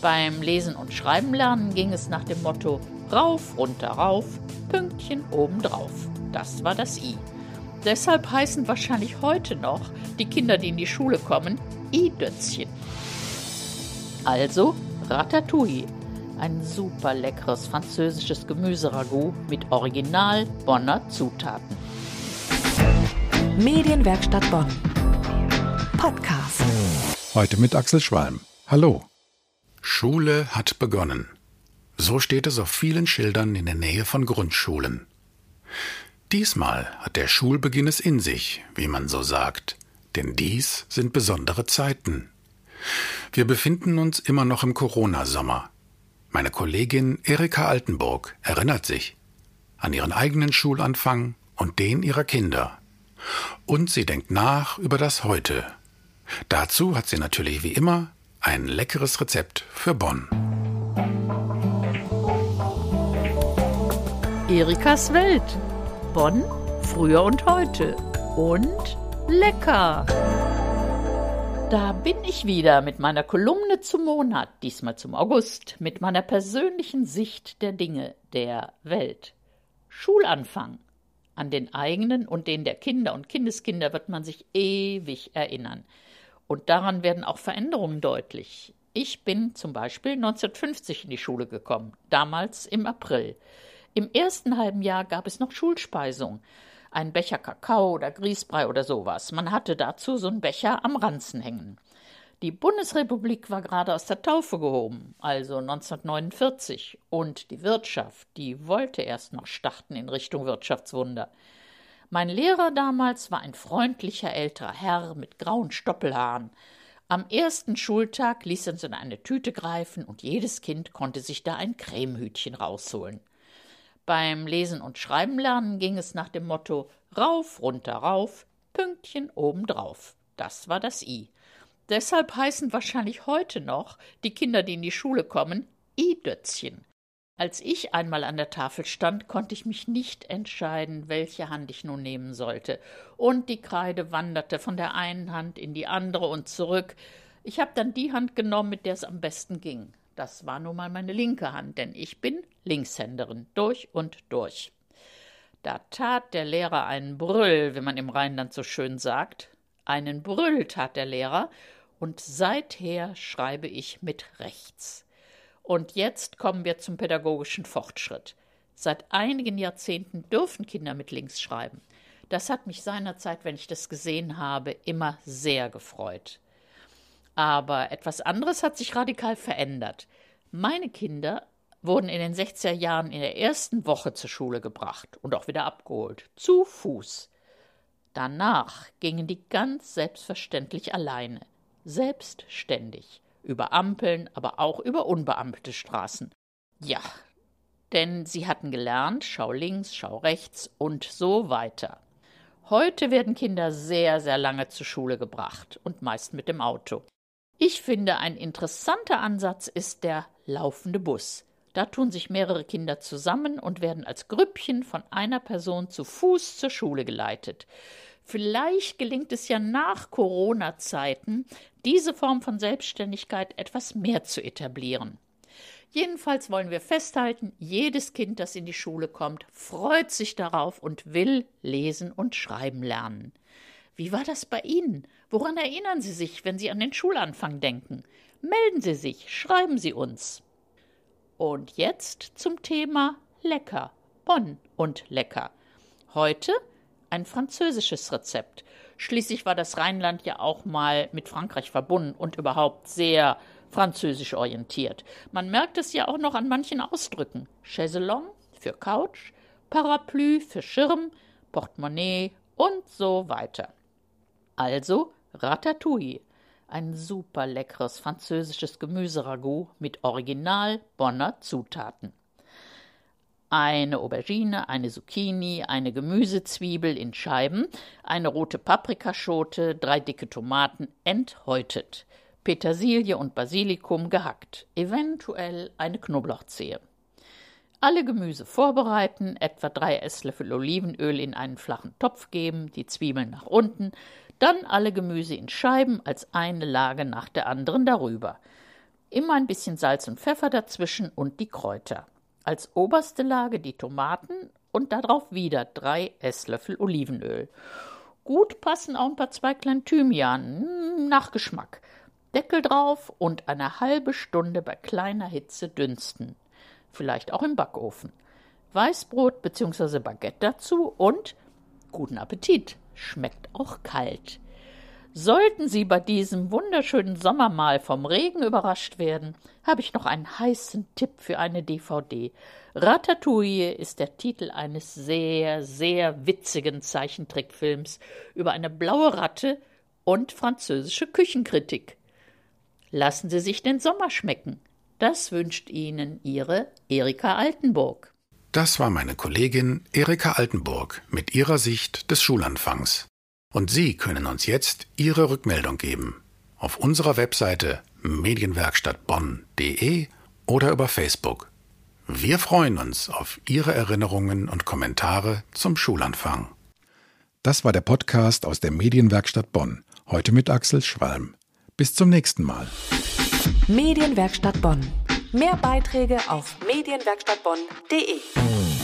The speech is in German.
Beim Lesen und Schreiben lernen ging es nach dem Motto rauf, runter, rauf, Pünktchen obendrauf. Das war das I. Deshalb heißen wahrscheinlich heute noch die Kinder, die in die Schule kommen, I-Dötzchen. Also Ratatouille, ein super leckeres französisches Gemüseragout mit original Bonner Zutaten. Medienwerkstatt Bonn. Podcast. Heute mit Axel Schwalm. Hallo. Schule hat begonnen. So steht es auf vielen Schildern in der Nähe von Grundschulen. Diesmal hat der Schulbeginn es in sich, wie man so sagt, denn dies sind besondere Zeiten. Wir befinden uns immer noch im Corona-Sommer. Meine Kollegin Erika Altenburg erinnert sich an ihren eigenen Schulanfang und den ihrer Kinder. Und sie denkt nach über das Heute. Dazu hat sie natürlich wie immer ein leckeres Rezept für Bonn. Erikas Welt. Bonn, früher und heute. Und lecker. Da bin ich wieder mit meiner Kolumne zum Monat, diesmal zum August, mit meiner persönlichen Sicht der Dinge, der Welt. Schulanfang. An den eigenen und den der Kinder und Kindeskinder wird man sich ewig erinnern. Und daran werden auch Veränderungen deutlich. Ich bin zum Beispiel 1950 in die Schule gekommen, damals im April. Im ersten halben Jahr gab es noch Schulspeisung. Ein Becher Kakao oder Grießbrei oder sowas. Man hatte dazu so einen Becher am Ranzen hängen. Die Bundesrepublik war gerade aus der Taufe gehoben, also 1949, und die Wirtschaft, die wollte erst noch starten in Richtung Wirtschaftswunder. Mein Lehrer damals war ein freundlicher älterer Herr mit grauen Stoppelhaaren. Am ersten Schultag ließ er uns in eine Tüte greifen und jedes Kind konnte sich da ein Cremehütchen rausholen. Beim Lesen und Schreiben lernen ging es nach dem Motto rauf, runter, rauf, Pünktchen obendrauf. Das war das I. Deshalb heißen wahrscheinlich heute noch die Kinder, die in die Schule kommen, I-Dötzchen. Als ich einmal an der Tafel stand, konnte ich mich nicht entscheiden, welche Hand ich nun nehmen sollte, und die Kreide wanderte von der einen Hand in die andere und zurück. Ich habe dann die Hand genommen, mit der es am besten ging. Das war nun mal meine linke Hand, denn ich bin Linkshänderin, durch und durch. Da tat der Lehrer einen Brüll, wie man im Rheinland so schön sagt. Einen Brüll tat der Lehrer, und seither schreibe ich mit rechts. Und jetzt kommen wir zum pädagogischen Fortschritt. Seit einigen Jahrzehnten dürfen Kinder mit links schreiben. Das hat mich seinerzeit, wenn ich das gesehen habe, immer sehr gefreut. Aber etwas anderes hat sich radikal verändert. Meine Kinder wurden in den 60er Jahren in der ersten Woche zur Schule gebracht und auch wieder abgeholt, zu Fuß. Danach gingen die ganz selbstverständlich alleine, selbstständig über Ampeln, aber auch über unbeampelte Straßen. Ja, denn sie hatten gelernt, schau links, schau rechts und so weiter. Heute werden Kinder sehr, sehr lange zur Schule gebracht und meist mit dem Auto. Ich finde, ein interessanter Ansatz ist der laufende Bus. Da tun sich mehrere Kinder zusammen und werden als Grüppchen von einer Person zu Fuß zur Schule geleitet. Vielleicht gelingt es ja nach Corona-Zeiten, diese Form von Selbstständigkeit etwas mehr zu etablieren. Jedenfalls wollen wir festhalten, jedes Kind, das in die Schule kommt, freut sich darauf und will lesen und schreiben lernen. Wie war das bei Ihnen? Woran erinnern Sie sich, wenn Sie an den Schulanfang denken? Melden Sie sich, schreiben Sie uns. Und jetzt zum Thema Lecker. Bonn und Lecker. Heute ein französisches Rezept. Schließlich war das Rheinland ja auch mal mit Frankreich verbunden und überhaupt sehr französisch orientiert. Man merkt es ja auch noch an manchen Ausdrücken. Chaiselong für Couch, Parapluie für Schirm, Portemonnaie und so weiter. Also Ratatouille, ein super leckeres französisches Gemüseragout mit original Bonner Zutaten eine Aubergine, eine Zucchini, eine Gemüsezwiebel in Scheiben, eine rote Paprikaschote, drei dicke Tomaten enthäutet, Petersilie und Basilikum gehackt, eventuell eine Knoblauchzehe. Alle Gemüse vorbereiten, etwa drei Esslöffel Olivenöl in einen flachen Topf geben, die Zwiebeln nach unten, dann alle Gemüse in Scheiben als eine Lage nach der anderen darüber. Immer ein bisschen Salz und Pfeffer dazwischen und die Kräuter. Als oberste Lage die Tomaten und darauf wieder drei Esslöffel Olivenöl. Gut passen auch ein paar Zweiglein Thymian, hm, nach Geschmack. Deckel drauf und eine halbe Stunde bei kleiner Hitze dünsten. Vielleicht auch im Backofen. Weißbrot bzw. Baguette dazu und guten Appetit. Schmeckt auch kalt. Sollten Sie bei diesem wunderschönen Sommermahl vom Regen überrascht werden, habe ich noch einen heißen Tipp für eine DVD. Ratatouille ist der Titel eines sehr, sehr witzigen Zeichentrickfilms über eine blaue Ratte und französische Küchenkritik. Lassen Sie sich den Sommer schmecken. Das wünscht Ihnen Ihre Erika Altenburg. Das war meine Kollegin Erika Altenburg mit ihrer Sicht des Schulanfangs. Und Sie können uns jetzt Ihre Rückmeldung geben. Auf unserer Webseite medienwerkstattbonn.de oder über Facebook. Wir freuen uns auf Ihre Erinnerungen und Kommentare zum Schulanfang. Das war der Podcast aus der Medienwerkstatt Bonn. Heute mit Axel Schwalm. Bis zum nächsten Mal. Medienwerkstatt Bonn. Mehr Beiträge auf medienwerkstattbonn.de.